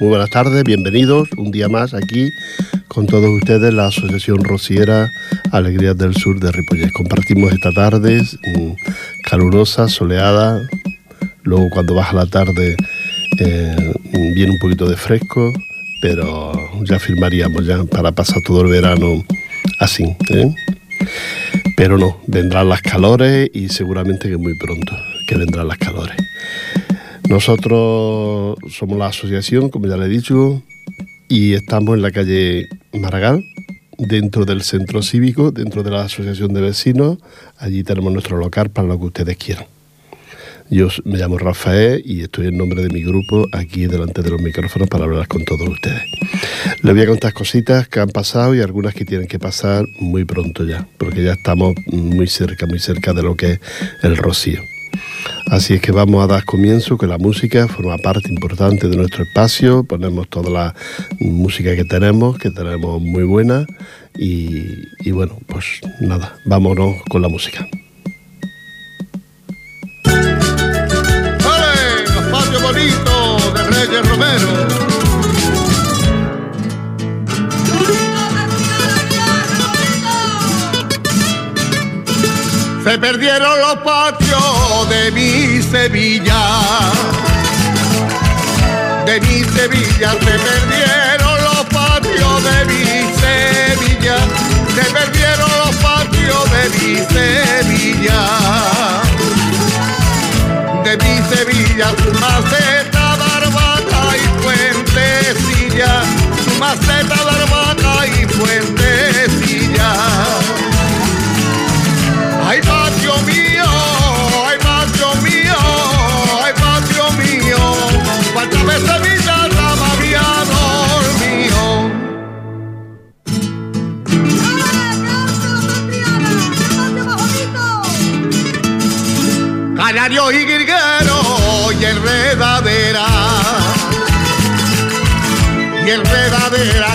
Muy buenas tardes, bienvenidos un día más aquí con todos ustedes la Asociación Rociera Alegrías del Sur de Ripollet. Compartimos esta tarde mm, calurosa, soleada, luego cuando baja la tarde eh, viene un poquito de fresco, pero ya firmaríamos ya para pasar todo el verano así. ¿eh? Pero no, vendrán las calores y seguramente que muy pronto que vendrán las calores. Nosotros somos la asociación, como ya le he dicho, y estamos en la calle Maragall, dentro del centro cívico, dentro de la asociación de vecinos. Allí tenemos nuestro local para lo que ustedes quieran. Yo me llamo Rafael y estoy en nombre de mi grupo aquí delante de los micrófonos para hablar con todos ustedes. Les voy a contar cositas que han pasado y algunas que tienen que pasar muy pronto ya, porque ya estamos muy cerca, muy cerca de lo que es el rocío. Así es que vamos a dar comienzo, que la música forma parte importante de nuestro espacio, ponemos toda la música que tenemos, que tenemos muy buena, y, bueno, pues nada, vámonos con la música. ¡Vale! bonito de Reyes Romero! Se perdieron los patios de mi Sevilla. De mi Sevilla se perdieron los patios de mi Sevilla. Se perdieron los patios de mi Sevilla. De mi Sevilla, su maceta, barbata y fuentecilla. Su maceta, barbata y fuentecilla. Canario y guirguero y enredadera, y enredadera,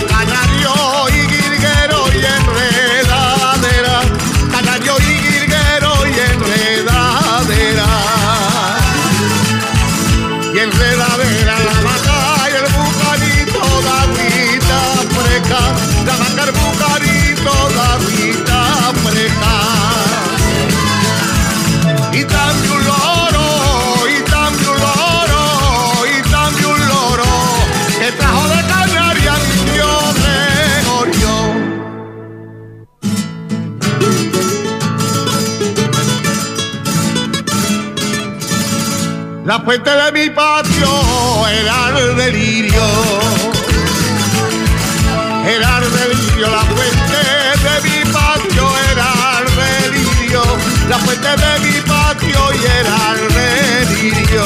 La fuente de mi patio era el delirio, era el delirio, la fuente de mi patio era el delirio, la fuente de mi patio y era el delirio,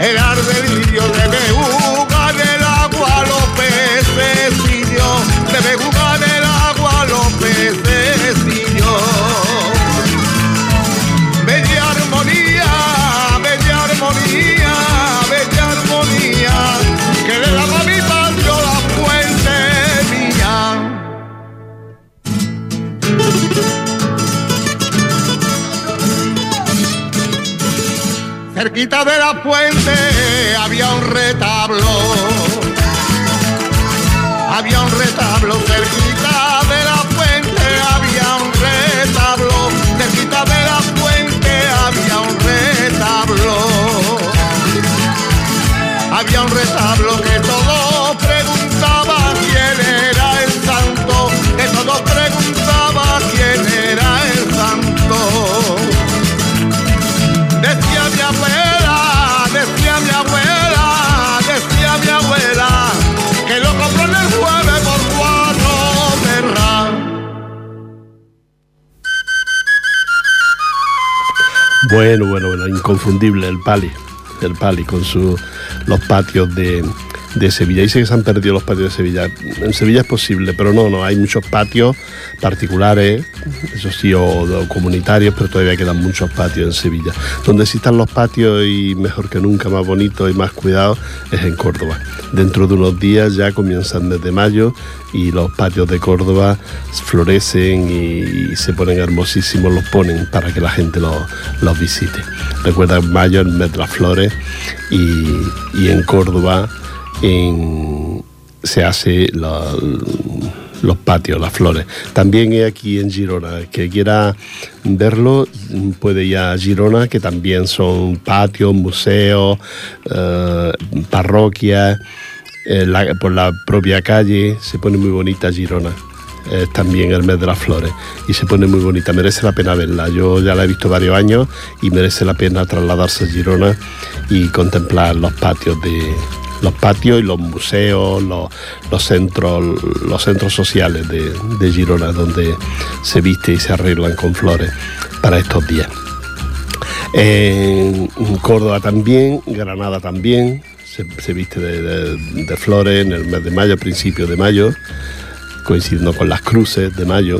era el delirio, debe jugar Cerquita de la fuente había un retablo, había un retablo Bueno, bueno, bueno, inconfundible el Pali, el Pali con su, los patios de, de Sevilla. Dice que se han perdido los patios de Sevilla. En Sevilla es posible, pero no, no, hay muchos patios particulares, eso sí, o, comunitarios, pero todavía quedan muchos patios en Sevilla. Donde existan los patios y mejor que nunca, más bonitos y más cuidados, es en Córdoba. Dentro de unos días ya comienzan desde mayo y los patios de Córdoba florecen y, se ponen hermosísimos, los ponen para que la gente los, visite. Recuerda en mayo el mes las flores y, y en Córdoba se hace los patios, las flores. También hay aquí en Girona. Que quiera verlo puede ir a Girona, que también son patios, museos, eh, parroquias. Eh, por la propia calle se pone muy bonita Girona. Es también el mes de las flores y se pone muy bonita, merece la pena verla. Yo ya la he visto varios años y merece la pena trasladarse a Girona y contemplar los patios de, los patios y los museos, los, centros, los centros sociales de, Girona, donde se viste y se arreglan con flores para estos días. En Córdoba también, Granada también, se, viste de, flores en el mes de mayo, principio de mayo, coincidiendo con las cruces de mayo.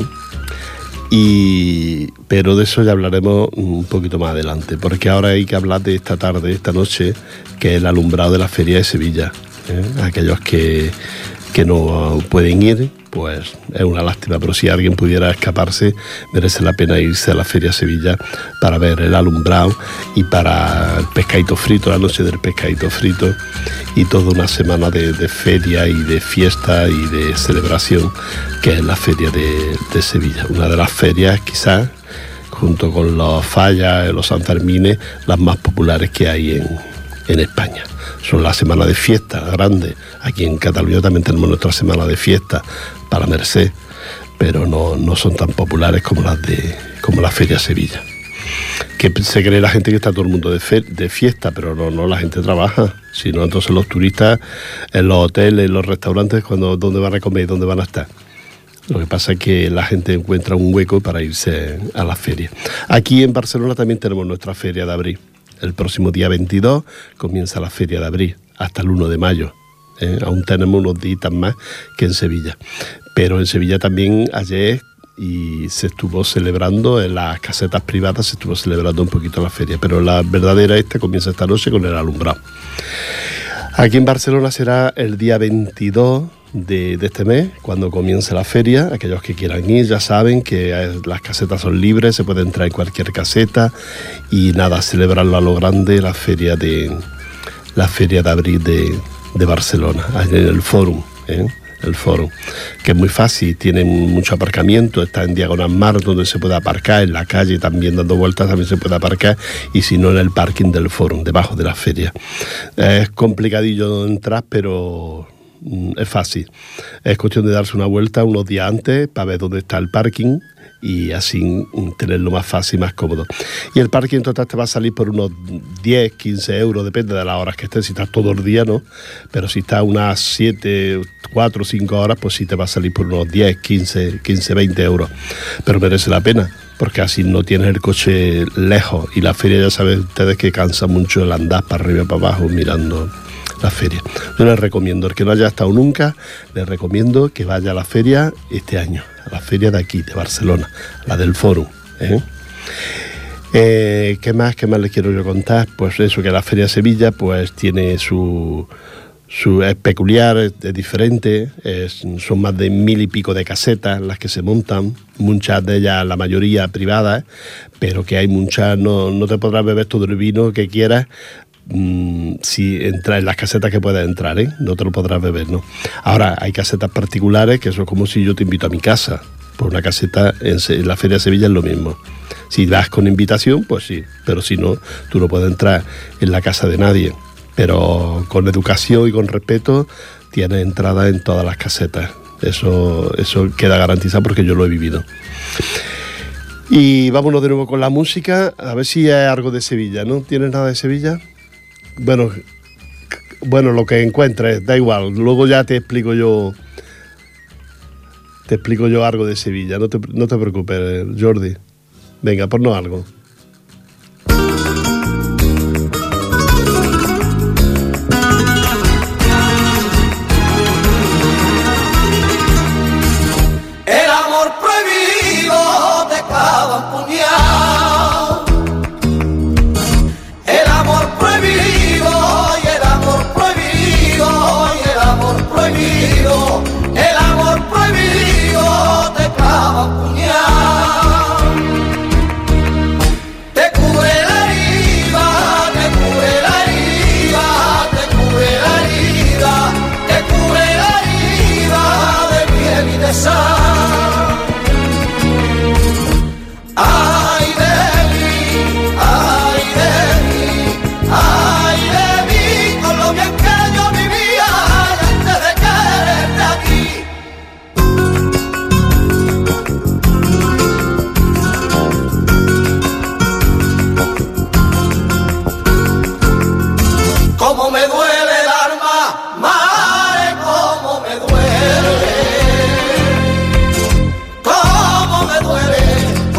Y, pero de eso ya hablaremos un poquito más adelante, porque ahora hay que hablar de esta tarde, esta noche, que es el alumbrado de la Feria de Sevilla. ¿eh? Aquellos que, que no pueden ir, pues es una lástima, pero si alguien pudiera escaparse, merece la pena irse a la Feria Sevilla para ver el alumbrado y para el pescadito frito, la noche del pescadito frito y toda una semana de, feria y de fiesta y de celebración que es la Feria de, Sevilla, una de las ferias quizás junto con los fallas, los Sanfermines, las más populares que hay en, en España. Son la semana de fiesta grande. Aquí en Cataluña también tenemos nuestra semana de fiesta para Merced, pero no, son tan populares como las de como la Feria Sevilla. Que se cree la gente que está todo el mundo de, fiesta, pero no, no, la gente trabaja. Si no, entonces los turistas en los hoteles, en los restaurantes, cuando, ¿dónde van a comer y dónde van a estar? Lo que pasa es que la gente encuentra un hueco para irse a la feria. Aquí en Barcelona también tenemos nuestra feria de abril. El próximo día 22 comienza la feria de abril, hasta el 1 de mayo. ¿Eh? aún tenemos unos días más que en Sevilla. Pero en Sevilla también ayer y se estuvo celebrando en las casetas privadas, se estuvo celebrando un poquito la feria, pero la verdadera esta comienza esta noche con el alumbrado. Aquí en Barcelona será el día 22 de, este mes, cuando comience la feria. Aquellos que quieran ir ya saben que eh, las casetas son libres, se puede entrar en cualquier caseta y nada, celebrarlo a lo grande la feria de la feria de abril de, de Barcelona, en el Fórum. ¿eh? el foro, que es muy fácil, tiene mucho aparcamiento, está en Diagonal Mar donde se puede aparcar, en la calle también dando vueltas también se puede aparcar y si no en el parking del foro, debajo de la feria. Es complicadillo entrar, pero mm, es fácil. Es cuestión de darse una vuelta unos días antes para ver dónde está el parking y así tenerlo más fácil y más cómodo. Y el parking total te va a salir por unos 10, 15 euros, depende de las horas que estés, si estás todo el día, ¿no? Pero si estás unas 7, 4, 5 horas, pues sí te va a salir por unos 10, 15, 15, 20 euros. Pero merece la pena, porque así no tienes el coche lejos y la feria ya saben ustedes que cansa mucho el andar para arriba y para abajo mirando la feria. Yo les recomiendo, el que no haya estado nunca, les recomiendo que vaya a la feria este año, a la feria de aquí, de Barcelona, la del Foro. ¿eh? Eh, qué más? ¿Qué más les quiero yo contar? Pues eso, que la Feria de Sevilla pues tiene su, su es peculiar, es, diferente, son más de mil y pico de casetas las que se montan, muchas de ellas, la mayoría privadas, pero que hay muchas, no, no te podrás beber todo el vino que quieras, Mm, si entra en las casetas que puedas entrar, ¿eh? no te lo podrás beber, ¿no? Ahora, hay casetas particulares que eso es como si yo te invito a mi casa. Por una caseta en, la Feria de Sevilla es lo mismo. Si vas con invitación, pues sí, pero si no, tú no puedes entrar en la casa de nadie. Pero con educación y con respeto, tienes entrada en todas las casetas. Eso, eso queda garantizado porque yo lo he vivido. Y vámonos de nuevo con la música, a ver si hay algo de Sevilla, ¿no? ¿Tienes nada de Sevilla? Bueno, bueno, lo que encuentres, da igual. Luego ya te explico yo. Te explico yo algo de Sevilla. No te, no te preocupes, Jordi. Venga, ponnos algo.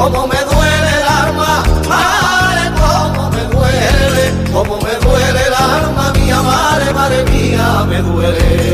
Como me duele el alma, madre, como me duele, como me duele el alma mía, madre, madre mía, me duele.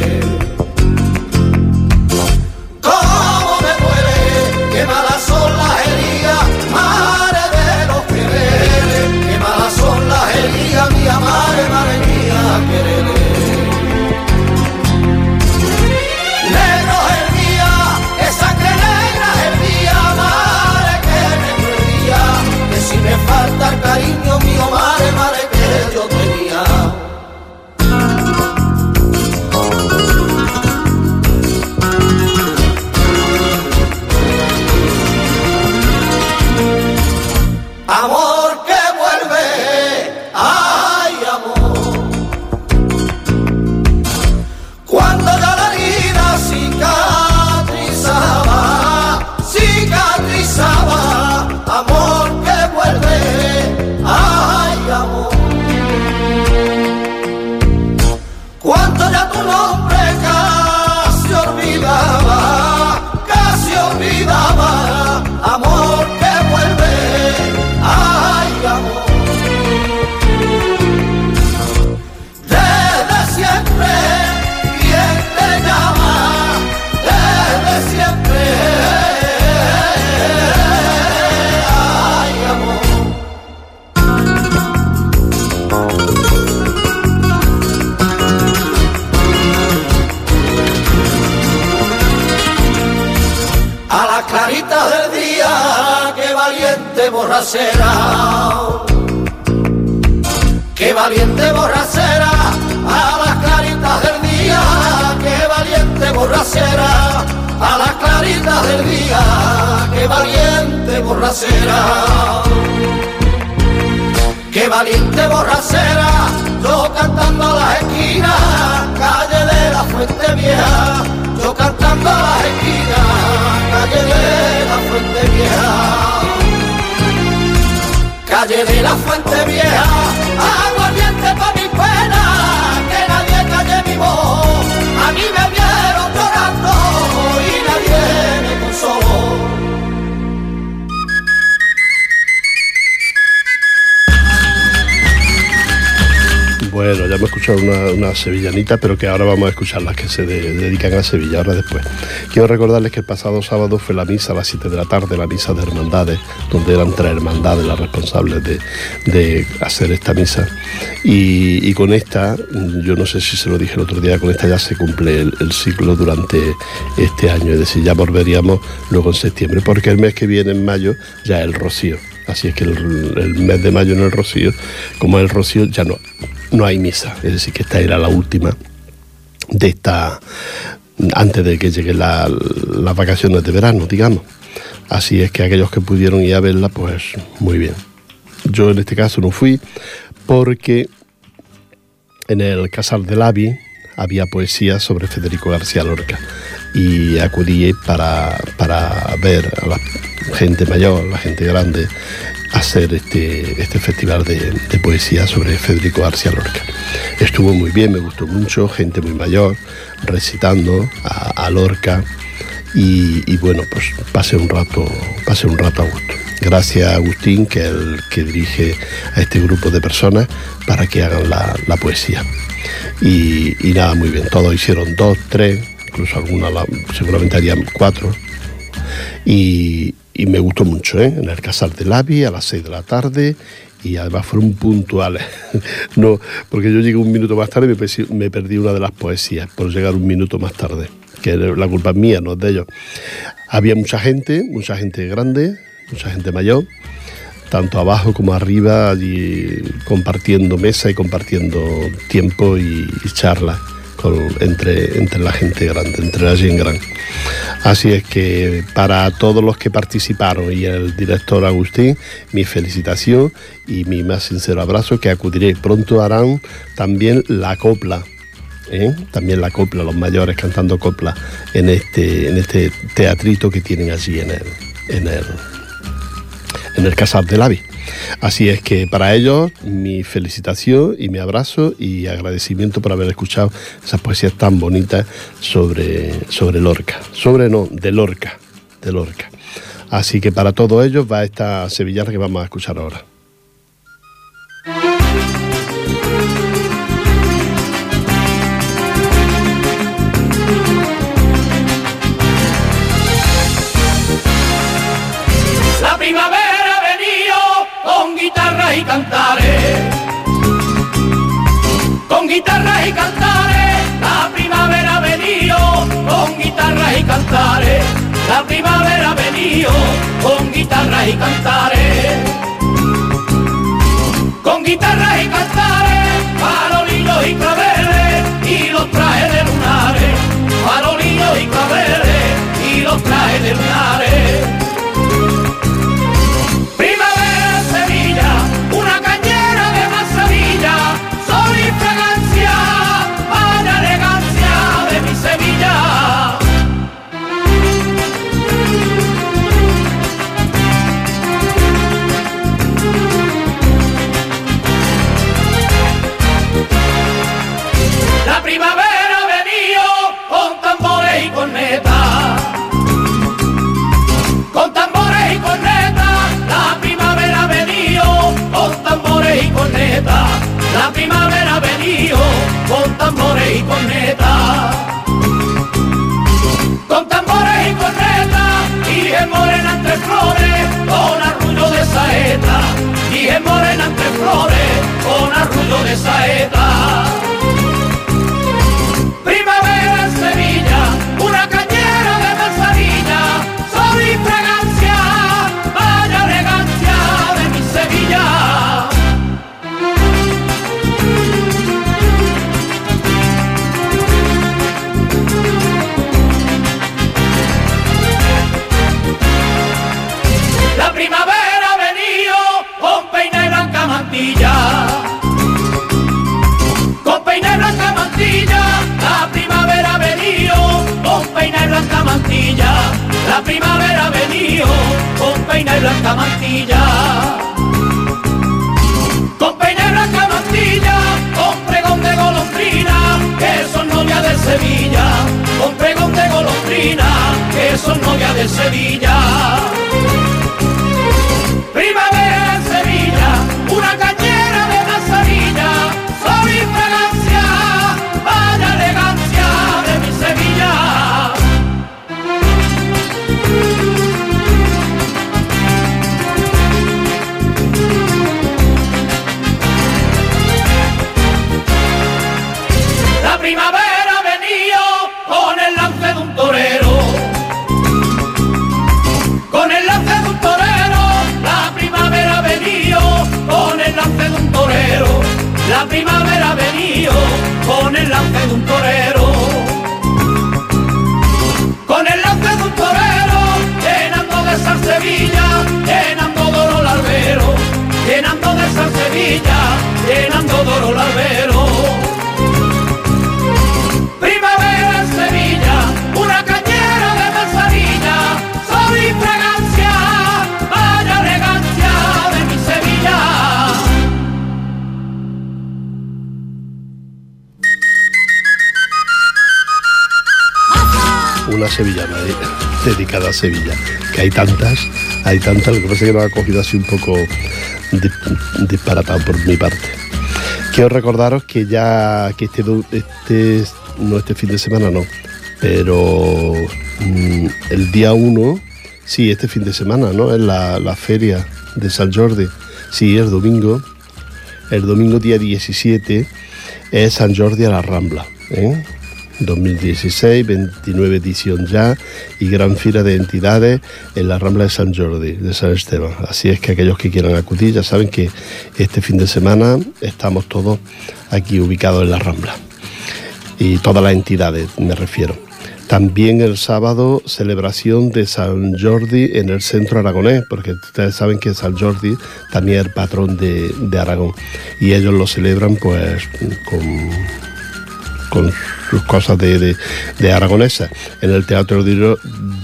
Qué valiente borracera, a las claritas del día, qué valiente borracera, a las claritas del día, qué valiente borracera. Qué valiente borracera, yo cantando a las esquinas, calle de la Fuente Vieja, yo cantando a las esquinas, calle de la Fuente Vieja calle de la Fuente Vieja, aguardiente para mi pena, que nadie calle mi voz, a mí me vieron llorando y nadie me consoló. Bueno, ya hemos escuchado una, sevillanita, pero que ahora vamos a escuchar las que se de- dedican a Sevilla, ahora después. Quiero recordarles que el pasado sábado fue la misa a las 7 de la tarde, la misa de hermandades, donde eran tres hermandades las responsables de, hacer esta misa. Y, con esta, yo no sé si se lo dije el otro día, con esta ya se cumple el, ciclo durante este año, es decir, ya volveríamos luego en septiembre, porque el mes que viene, en mayo, ya es el rocío. Así es que el, el mes de mayo en el Rocío, como es el Rocío, ya no, no hay misa. Es decir, que esta era la última de esta, antes de que lleguen la- las vacaciones de verano, digamos. Así es que aquellos que pudieron ir a verla, pues muy bien. Yo en este caso no fui porque en el Casal del Avi había poesía sobre Federico García Lorca y acudí para, para ver a la gente mayor, la gente grande, hacer este, este festival de, poesía sobre Federico García Lorca. Estuvo muy bien, me gustó mucho, gente muy mayor recitando a, Lorca y, bueno, pues pasé un rato, pasé un rato a gusto. Gracias a Agustín, que es el que dirige a este grupo de personas para que hagan la, la poesía. Y, nada, muy bien, todos hicieron dos, tres, incluso algunos seguramente harían cuatro. Y, y me gustó mucho, ¿eh? En el Casal del Avi a las seis de la tarde y además fueron puntuales. no, porque yo llegué un minuto más tarde y me, perdí una de las poesías por llegar un minuto más tarde, que la culpa es mía, no es de ellos. Había mucha gente, mucha gente grande, mucha gente mayor, tanto abajo como arriba, allí compartiendo mesa y compartiendo tiempo y, y charlas entre, entre la gente grande, entre la gente grande. Así es que para todos los que participaron y el director Agustín, mi felicitación y mi más sincero abrazo, que acudiré. Pronto harán también la copla. ¿eh? También la copla, los mayores cantando copla en este, en este teatrito que tienen allí en el, en el, en el Casal del Avi. Así es que para ellos mi felicitación y mi abrazo y agradecimiento por haber escuchado esas poesías tan bonitas sobre, sobre Lorca. Sobre no, de Lorca, de Lorca. Así que para todos ellos va esta sevillana que vamos a escuchar ahora. Y cantares. Con guitarras y cantares. La primavera ha venido con guitarras y cantares. La primavera ha venido con guitarras y cantares. Con guitarras y cantares, farolillos y claveles y los trajes de lunares. Farolillos y claveles y los trajes de lunares. Blanca mantilla. Con peine blanca mantilla, con pregón de golondrina, que son novia de Sevilla, con pregón de golondrina, que son novia de Sevilla. Sevilla, que hay tantas, hay tantas, lo que pasa es que lo ha cogido así un poco di- disparatado por mi parte. Quiero recordaros que ya, que este, este, no este fin de semana no, pero mm, el día 1, sí, este fin de semana, ¿no? Es la, la feria de San Jordi, sí, es domingo, el domingo día 17 es San Jordi a la Rambla, ¿eh? 2016, 29 edición ya y gran fila de entidades en la Rambla de San Jordi, de San Esteban. Así es que aquellos que quieran acudir ya saben que este fin de semana estamos todos aquí ubicados en la Rambla. Y todas las entidades, me refiero. También el sábado, celebración de San Jordi en el centro aragonés, porque ustedes saben que San Jordi también es el patrón de, de Aragón. Y ellos lo celebran pues con con sus cosas de, de, aragonesas. En el Teatro de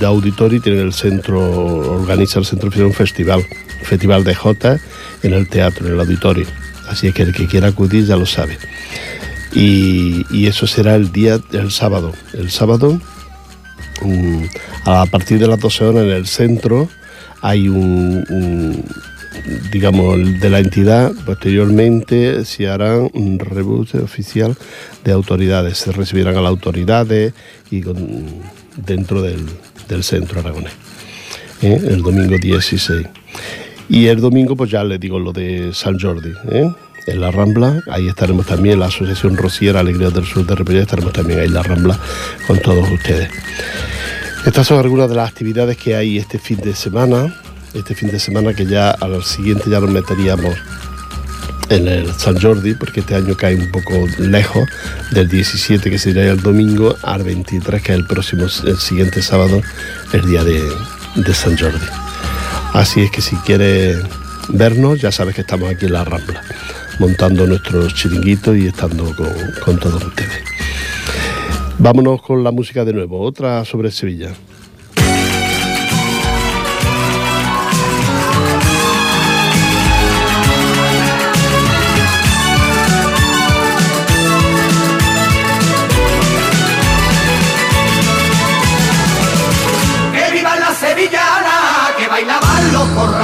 Auditori tiene el centro, organiza el centro un festival, festival de Jota en el teatro, en el auditorio. Así es que el que quiera acudir ya lo sabe. Y, y eso será el día, el sábado. El sábado, mm, a partir de las 12 horas en el centro, hay un, digamos, de la entidad, posteriormente se hará un rebus oficial de autoridades, se recibirán a las autoridades y dentro del, del centro aragonés, ¿eh? el domingo 16. Y el domingo, pues ya les digo lo de San Jordi, ¿eh? en la Rambla, ahí estaremos también, la Asociación Rociera Alegría del Sur de Ripollet, estaremos también ahí en la Rambla con todos ustedes. Estas son algunas de las actividades que hay este fin de semana. Este fin de semana que ya al siguiente ya nos meteríamos en el San Jordi, porque este año cae un poco lejos, del 17 que sería el domingo al 23 que es el próximo, el siguiente sábado, el día de, San Jordi. Así es que si quieres vernos, ya sabes que estamos aquí en la Rambla, montando nuestros chiringuitos y estando con todos ustedes. Vámonos con la música de nuevo, otra sobre Sevilla. correr.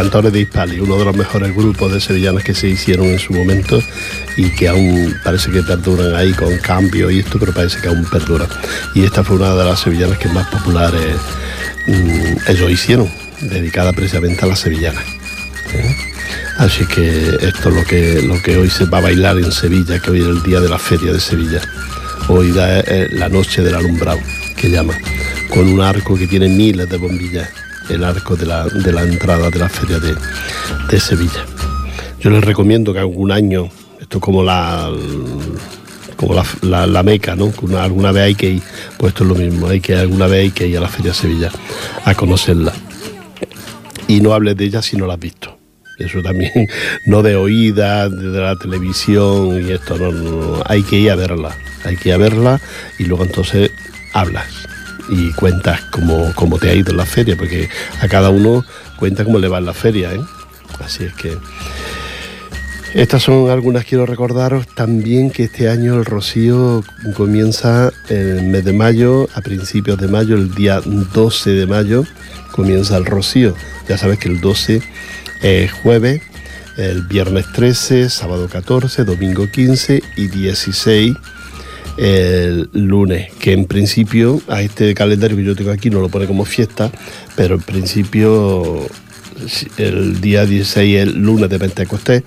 Cantores de Hispali, uno de los mejores grupos de sevillanas que se hicieron en su momento y que aún parece que perduran ahí con cambio y esto, pero parece que aún perduran. Y esta fue una de las sevillanas que más populares mm, ellos hicieron, dedicada precisamente a las sevillanas. ¿eh? Así que esto es lo que, lo que hoy se va a bailar en Sevilla, que hoy es el día de la feria de Sevilla. Hoy da eh, la noche del alumbrado, que llama, con un arco que tiene miles de bombillas, el arco de la, de la entrada de la feria de, de Sevilla. Yo les recomiendo que algún año, esto es como la, como la, la- meca, ¿no? Una- alguna vez hay que ir, pues esto es lo mismo, hay que alguna vez hay que ir a la Feria de Sevilla a conocerla. Y no hables de ella si no la has visto. Eso también, no de oídas, de la televisión y esto, no, no, no, hay que ir a verla, hay que ir a verla y luego entonces hablas y cuentas cómo, cómo te ha ido la feria, porque a cada uno cuenta cómo le va en la feria, ¿eh? Así es que... Estas son algunas, quiero recordaros también que este año el Rocío comienza en el mes de mayo, a principios de mayo, el día 12 de mayo comienza el Rocío. Ya sabes que el 12 es jueves, el viernes 13, sábado 14, domingo 15 y 16 el lunes, que en principio a este calendario que yo tengo aquí no lo pone como fiesta, pero en principio el día 16 es el lunes de Pentecostés,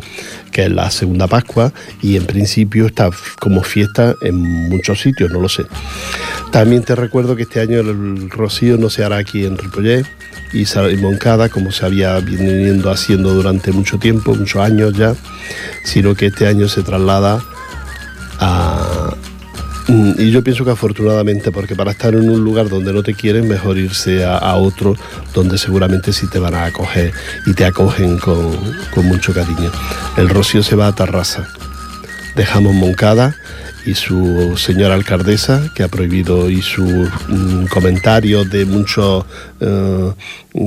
que es la segunda Pascua, y en principio está como fiesta en muchos sitios, no lo sé. También te recuerdo que este año el rocío no se hará aquí en Ripollet y Moncada, como se había venido haciendo durante mucho tiempo, muchos años ya, sino que este año se traslada a, Y yo pienso que afortunadamente, porque para estar en un lugar donde no te quieren, mejor irse a, otro donde seguramente sí te van a acoger y te acogen con, con mucho cariño. El Rocío se va a Tarrasa. Dejamos Moncada y su señora alcaldesa, que ha prohibido, y sus mm, comentarios de mucha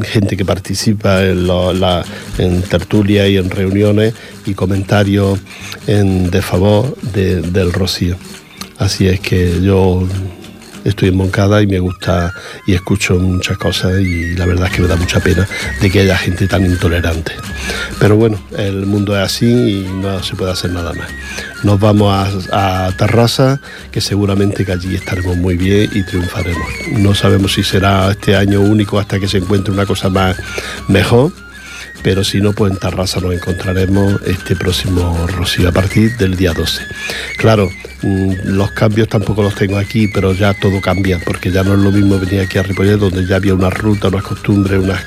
gente que participa en, lo- tertulias y en reuniones y comentarios en de favor de- del Rocío. Así es que yo estoy en Moncada y me gusta y escucho muchas cosas y la verdad es que me da mucha pena de que haya gente tan intolerante. Pero bueno, el mundo es así y no se puede hacer nada más. Nos vamos a, Tarrasa, que seguramente que allí estaremos muy bien y triunfaremos. No sabemos si será este año único hasta que se encuentre una cosa más mejor pero si no, pues en Tarrasa nos encontraremos este próximo Rocío a partir del día 12. Claro, mm, los cambios tampoco los tengo aquí, pero ya todo cambia, porque ya no es lo mismo venir aquí a Ripollet, donde ya había una ruta, unas costumbres, unas,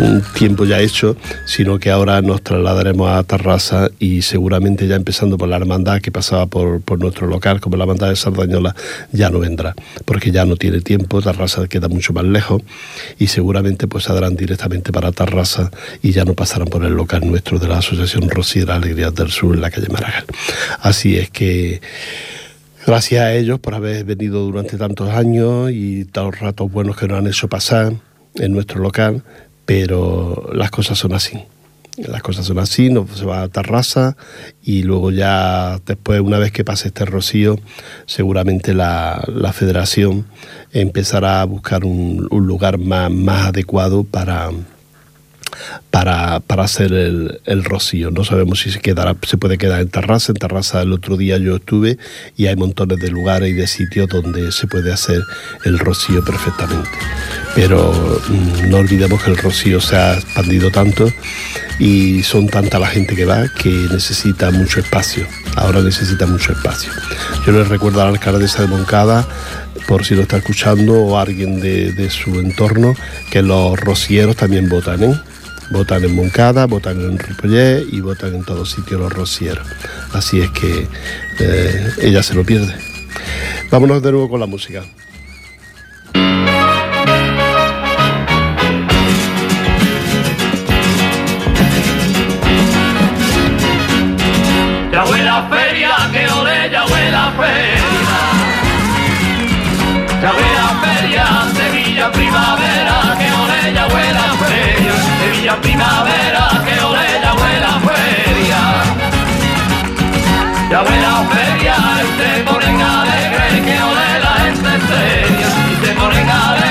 mm, un tiempo ya hecho, sino que ahora nos trasladaremos a Tarrasa y seguramente ya empezando por la hermandad que pasaba por, por nuestro local, como la hermandad de Sardañola, ya no vendrá, porque ya no tiene tiempo, Tarrasa queda mucho más lejos y seguramente pues saldrán directamente para Tarrasa y ya no pasarán por el local nuestro de la Asociación Rociera Alegrías del Sur en la calle Maragall. Así es que gracias a ellos por haber venido durante tantos años y los ratos buenos que nos han hecho pasar en nuestro local, pero las cosas son así. Las cosas son así, nos se va a Tarrasa y luego ya después, una vez que pase este rocío, seguramente la, la federación empezará a buscar un, un lugar más, más adecuado para, para, para hacer el, el rocío. No sabemos si se quedará, se puede quedar en Tarrasa. En Tarrasa el otro día yo estuve y hay montones de lugares y de sitios donde se puede hacer el rocío perfectamente. Pero mm, no olvidemos que el rocío se ha expandido tanto y son tanta la gente que va que necesita mucho espacio. Ahora necesita mucho espacio. Yo le recuerdo a la alcaldesa de Moncada, por si lo está escuchando o alguien de, de su entorno, que los rocieros también votan, ¿eh? Votan en Moncada, votan en Ripollet y votan en todos sitios los rocieros. Así es que eh, ella se lo pierde. Vámonos de nuevo con la música. Ya huele a feria, que ole, ya huele a feria. Ya huele a feria, Sevilla primavera, Sevilla primavera, que ole, ya huele a feria. Ya huele a feria, se ponen alegre, que ole la gente seria. Y se ponen alegre,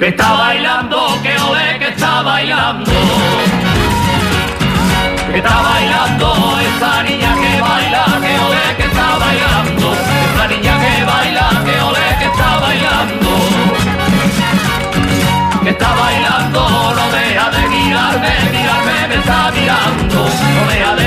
que está bailando, que ole que está bailando. Que está bailando esa niña que baila, que ole que está bailando. Esa niña que baila, que ole que está bailando. Que está bailando, no deja de mirarme, mirarme, me está mirando. No deja de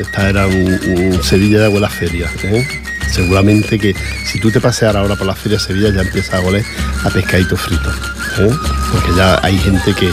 esta era un, Sevilla de abuela feria. ¿eh? Seguramente que si tú te pasearas ahora por la feria de Sevilla ya empieza a oler a pescadito frito. ¿eh? Porque ya hay gente que,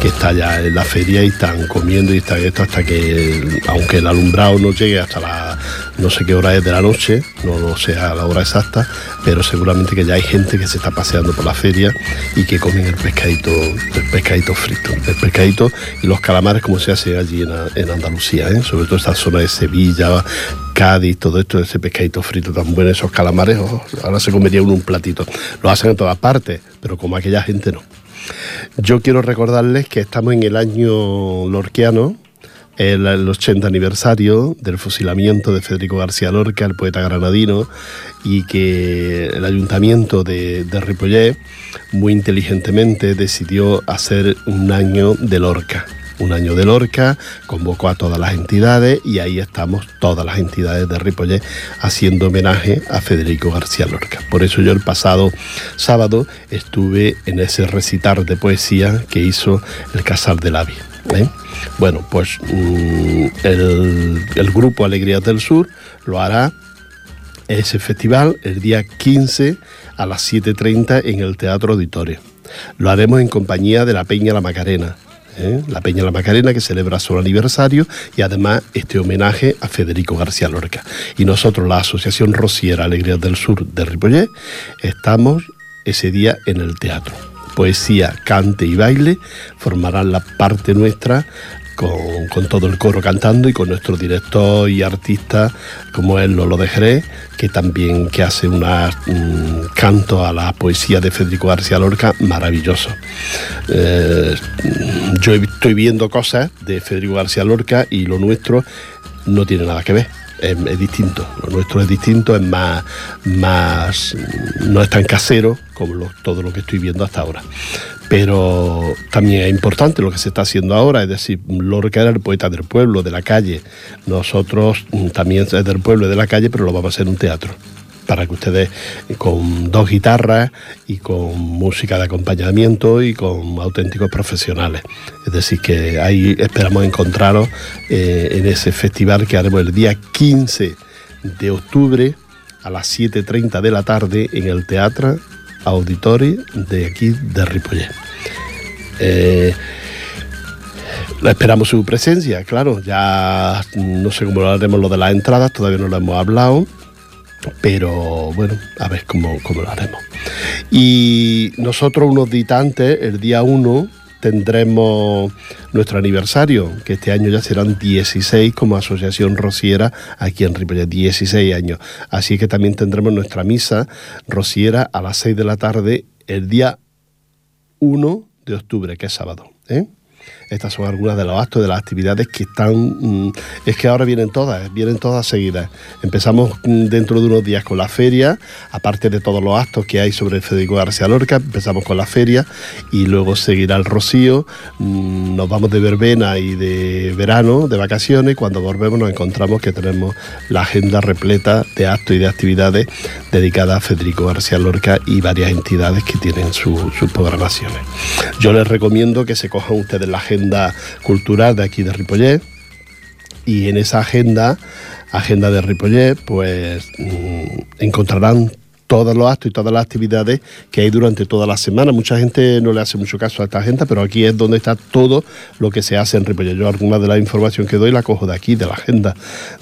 que está ya en la feria y están comiendo y están esto hasta que, aunque el alumbrado no llegue hasta la no sé qué hora es de la noche, no lo sé a la hora exacta, pero seguramente que ya hay gente que se está paseando por la feria y que comen el pescadito, el pescadito frito, el pescadito y los calamares como se hace allí en, en Andalucía, ¿eh? sobre todo esta zona de Sevilla, Cádiz, todo esto, ese pescadito frito tan bueno, esos calamares, oh, ahora se comería uno un platito. Lo hacen en todas partes, pero como aquella gente no. Yo quiero recordarles que estamos en el año lorquiano, el, el 80 aniversario del fusilamiento de Federico García Lorca, el poeta granadino, y que el ayuntamiento de, de muy inteligentemente decidió hacer un año de Lorca. Un año de Lorca, convocó a todas las entidades y ahí estamos todas las entidades de Ripollet haciendo homenaje a Federico García Lorca. Por eso yo el pasado sábado estuve en ese recitar de poesía que hizo el Casal del Avi. ¿eh? Bueno, pues mm, el, grupo Alegrías del Sur lo hará ese festival el día 15 a las 7.30 en el Teatro Auditorio. Lo haremos en compañía de la Peña La Macarena. ¿eh? La Peña La Macarena que celebra su aniversario y además este homenaje a Federico García Lorca. Y nosotros, la Asociación Rociera Alegrías del Sur de Ripollet, estamos ese día en el teatro. Poesía, cante y baile formarán la parte nuestra con, con, todo el coro cantando y con nuestro director y artista como es Lolo de Jerez, que también que hace un um, canto a la poesía de Federico García Lorca maravilloso. Eh, yo estoy viendo cosas de Federico García Lorca y lo nuestro no tiene nada que ver. Es, distinto, lo nuestro es distinto, es más, más no es tan casero como todo lo que estoy viendo hasta ahora pero también es importante lo que se está haciendo ahora, es decir, Lorca era el poeta del pueblo, de la calle. Nosotros también es del pueblo y de la calle, pero lo vamos a hacer en un teatro. Para que ustedes, con dos guitarras y con música de acompañamiento y con auténticos profesionales. Es decir, que ahí esperamos encontraros eh, en ese festival que haremos el día 15 de octubre a las 7.30 de la tarde en el Teatro Auditori de aquí de Ripollet. Eh, esperamos su presencia, claro, ya no sé cómo lo haremos lo de las entradas, todavía no lo hemos hablado, pero bueno, a ver cómo, cómo lo haremos. Y nosotros unos días antes, el día 1, tendremos nuestro aniversario, que este año ya serán 16 como Asociación Rociera aquí en Ripollet, 16 años. Así que también tendremos nuestra misa rociera a las 6 de la tarde el día 1 de octubre, que es sábado. ¿eh? Estas son algunas de los actos, de las actividades que están... Mm, es que ahora vienen todas, vienen todas seguidas. Empezamos mm, dentro de unos días con la feria, aparte de todos los actos que hay sobre Federico García Lorca, empezamos con la feria y luego seguirá el rocío. Mm, nos vamos de verbena y de verano, de vacaciones, cuando volvemos nos encontramos que tenemos la agenda repleta de actos y de actividades dedicadas a Federico García Lorca y varias entidades que tienen sus programaciones. Yo les recomiendo que se cojan ustedes la agenda cultural de aquí de Ripollet. Y en esa agenda, agenda de Ripollet, pues mm, encontrarán todos los actos y todas las actividades que hay durante toda la semana. Mucha gente no le hace mucho caso a esta agenda, pero aquí es donde está todo lo que se hace en Ripollet. Yo alguna de la información que doy la cojo de aquí, de la agenda,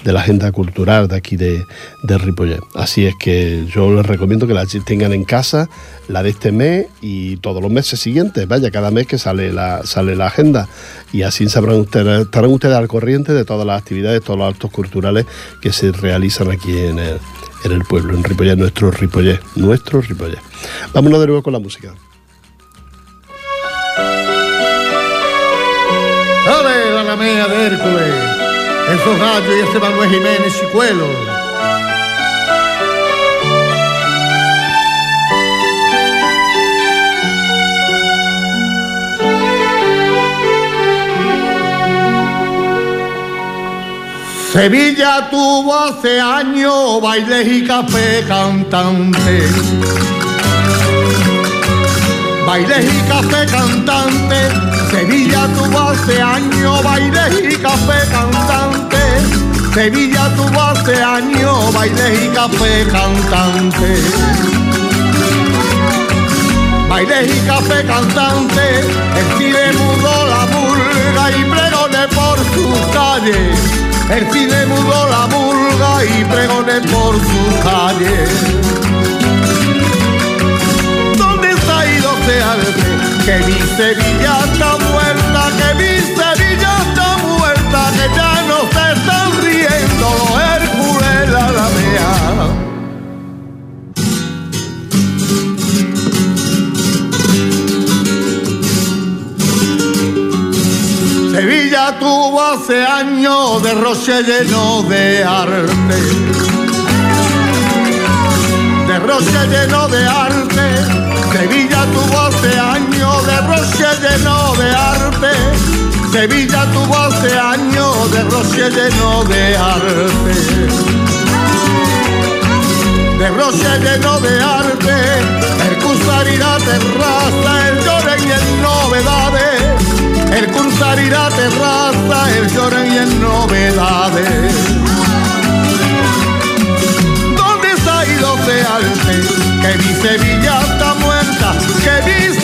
de la agenda cultural de aquí de, de Ripollet. Así es que yo les recomiendo que la tengan en casa, la de este mes y todos los meses siguientes. Vaya, cada mes que sale la, sale la agenda. Y así sabrán ustedes, estarán ustedes al corriente de todas las actividades, todos los actos culturales que se realizan aquí en el en el pueblo, en Ripollet, nuestro Ripollet, nuestro Ripollet. Vámonos de nuevo con la música. ¡Ale, la lamea de Hércules! Esos gallos y ese Manuel Jiménez Chicuelo. Sevilla tuvo hace años bailes y café cantante. Bailes y café cantante. Sevilla tuvo hace años bailes y café cantante. Sevilla tuvo hace años bailes y café cantante. Bailes y café cantante, el cine mudó la murga y pregone por sus calles. El cine mudó la murga y pregoné por sus calles. ¿Dónde está ido arte? Que mi Sevilla está muerta, que mi Sevilla está muerta, que ya no se están riendo Sevilla tuvo hace años de roche lleno de arte. De roche lleno de arte. Sevilla tuvo hace años de roche lleno de arte. Sevilla tuvo hace años de roche lleno de arte. De roche lleno de arte. El Cusarirá terraza, el llore y el novedades el cursar irá terraza, el lloren y en novedades. ¿Dónde ha ido de? Que mi Sevilla está muerta, que mi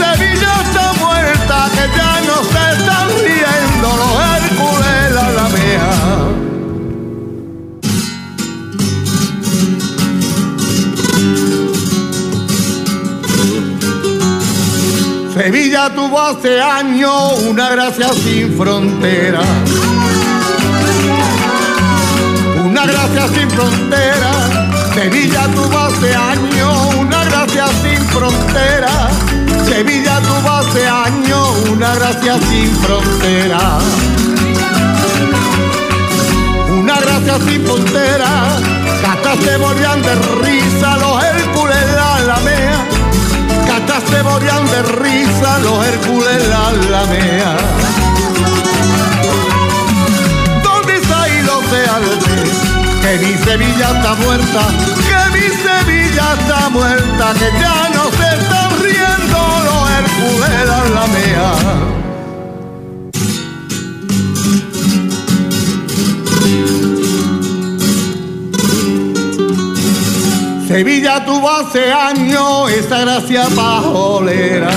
Sevilla tuvo hace años una gracia sin frontera. Una gracia sin frontera. Sevilla tuvo hace años una gracia sin frontera. Sevilla tuvo hace años una gracia sin frontera. Una gracia sin frontera. Hasta se morían de risa los Hércules la lamea Catas se de risa los Hércules la lamea. ¿Dónde está ido de? Que mi Sevilla está muerta, que mi Sevilla está muerta, que ya no se están riendo los Hércules la lamea. Sevilla tuvo hace años esa gracia pajolera.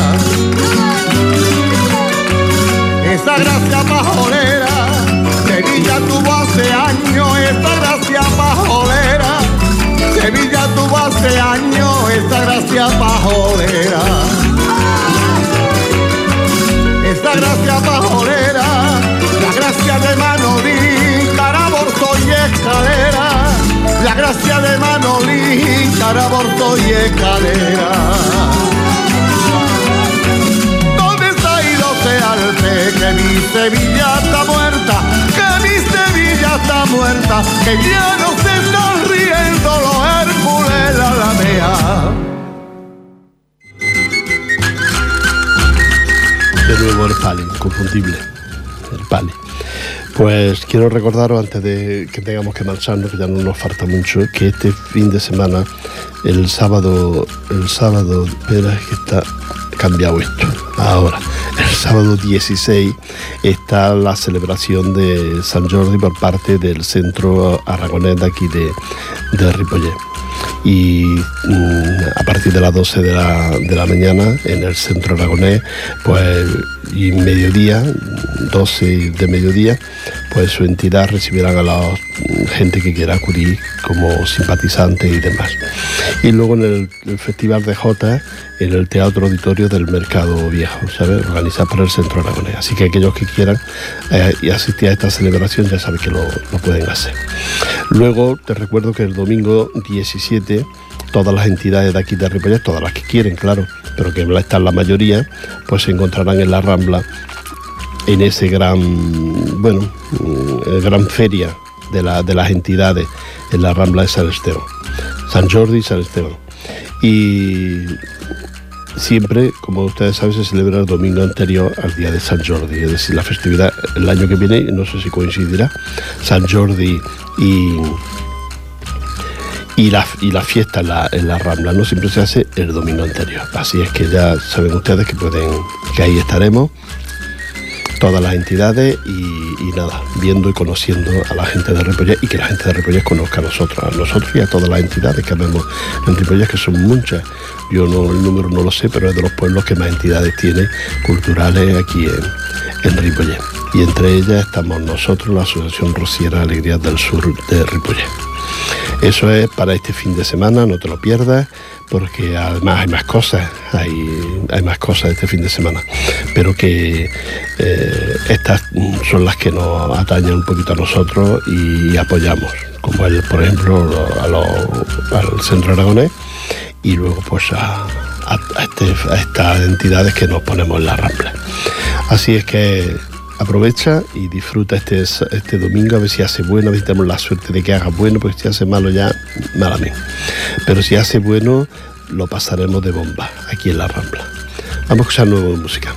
Esa gracia pajolera. Sevilla tuvo hace años esa gracia pajolera. Sevilla tuvo hace años esa gracia pajolera. Esa gracia pajolera, la gracia de Manolín, caraborto y escalera. La gracia de Manolín, caraborto y escalera. ¿Dónde está ido arte que mi Sevilla está muerta? Que mi Sevilla está muerta, que ya no se están riendo los Hércules la lamea. De nuevo el Pali, inconfundible. El Pali. Pues quiero recordaros antes de que tengamos que marcharnos, que ya no nos falta mucho, que este fin de semana, el sábado, el sábado, espera, es que está cambiado esto. Ahora, el sábado 16 está la celebración de San Jordi por parte del Centro Aragonés de aquí de, de y mm, a partir de las 12 de la, de la, mañana en el centro aragonés, pues y mediodía, 12 de mediodía, pues su entidad recibirá a la gente que quiera acudir como simpatizante y demás. Y luego en el, Festival de Jota, en el Teatro Auditorio del Mercado Viejo, ¿sabes? Organizado por el Centro Aragonés. Así que aquellos que quieran eh, y asistir a esta celebración ya saben que lo pueden hacer. Luego te recuerdo que el domingo 17 todas las entidades de aquí de Ripollet, todas las que quieren, claro, pero que están la mayoría, pues se encontrarán en la Rambla en ese gran, bueno, gran feria de, la, de las entidades en la Rambla de San Esteban, San Jordi y San Esteban. Y siempre, como ustedes saben, se celebra el domingo anterior al día de San Jordi, es decir, la festividad el año que viene, no sé si coincidirá, San Jordi y, y la, y la fiesta en la, en la, Rambla, ¿no? Siempre se hace el domingo anterior. Así es que ya saben ustedes que pueden, que ahí estaremos todas las entidades y, nada, viendo y conociendo a la gente de Ripollet y que la gente de Ripollet conozca a nosotros, a nosotros y a todas las entidades que vemos en Ripollet, que son muchas. Yo no, el número no lo sé, pero es de los pueblos que más entidades tiene culturales aquí en, en Ripollet. Y entre ellas estamos nosotros, la Asociación Rociera Alegrías del Sur de Ripollet. Eso es para este fin de semana, no te lo pierdas, porque además hay más cosas, hay, hay más cosas este fin de semana, pero que eh, estas son las que nos atañen un poquito a nosotros y apoyamos, como el, por ejemplo al Centro Aragonés y luego pues este, a estas entidades que nos ponemos en la rampla. Así es que aprovecha y disfruta este, este domingo a ver si hace bueno, a ver si tenemos la suerte de que haga bueno, porque si hace malo ya, malamente. Pero si hace bueno, lo pasaremos de bomba aquí en la Rambla. Vamos a escuchar nueva música.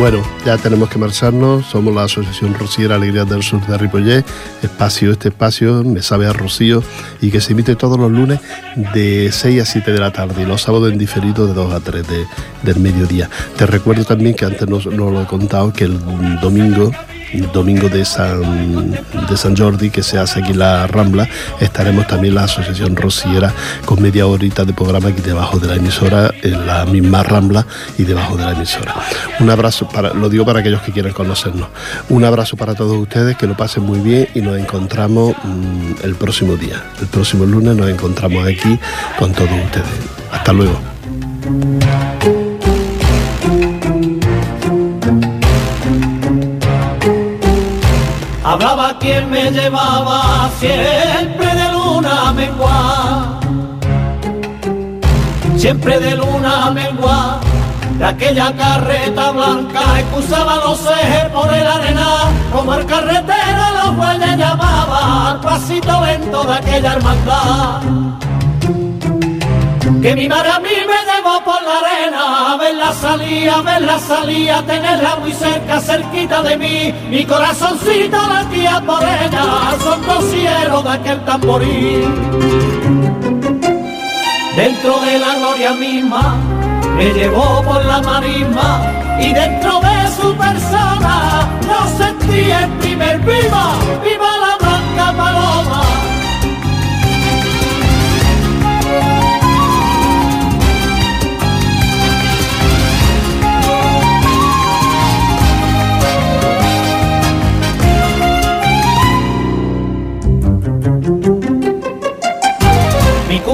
Bueno, ya tenemos que marcharnos. Somos la Asociación Rociera Alegría del Sur de Ripollet. Espacio, este espacio me sabe a Rocío y que se emite todos los lunes de 6 a 7 de la tarde y los sábados en diferido de 2 a 3 del mediodía. Te recuerdo también que antes no, no lo he contado que el domingo domingo de San, de San Jordi que se hace aquí la Rambla, estaremos también la Asociación Rociera con media horita de programa aquí debajo de la emisora, en la misma Rambla y debajo de la emisora. Un abrazo para, lo digo para aquellos que quieran conocernos. Un abrazo para todos ustedes, que lo pasen muy bien y nos encontramos mm, el próximo día. El próximo lunes nos encontramos aquí con todos ustedes. Hasta luego. Hablaba quien me llevaba siempre de luna mengua, siempre de luna mengua, de aquella carreta blanca excusaba los ejes por el arena, como el carretero los bueyes llamaba al pasito lento de aquella hermandad. Que mi madre a mí me llevó por la arena, a verla salir, a verla salir, a tenerla muy cerca, cerquita de mí, mi corazoncito latía por ella, son cielos de aquel tamboril. Dentro de la gloria misma, me llevó por la marisma, y dentro de su persona, yo sentí el primer viva, viva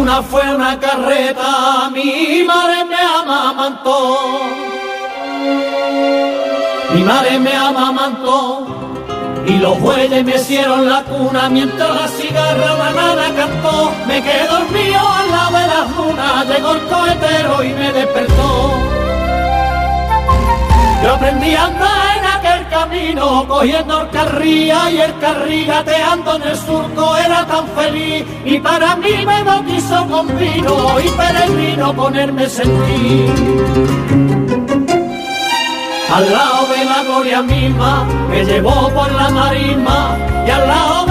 Una fue una carreta, mi madre me amamantó. Mi madre me amamantó y los bueyes me hicieron la cuna mientras la cigarra la nana cantó. Me quedé dormido al lado de la luna, llegó el cohetero y me despertó. Yo aprendí a andar camino, cogiendo el carría y el carrí gateando en el surco, era tan feliz. Y para mí me bautizó con vino y peregrino ponerme sentir. Al lado de la gloria misma, me llevó por la marisma y al lado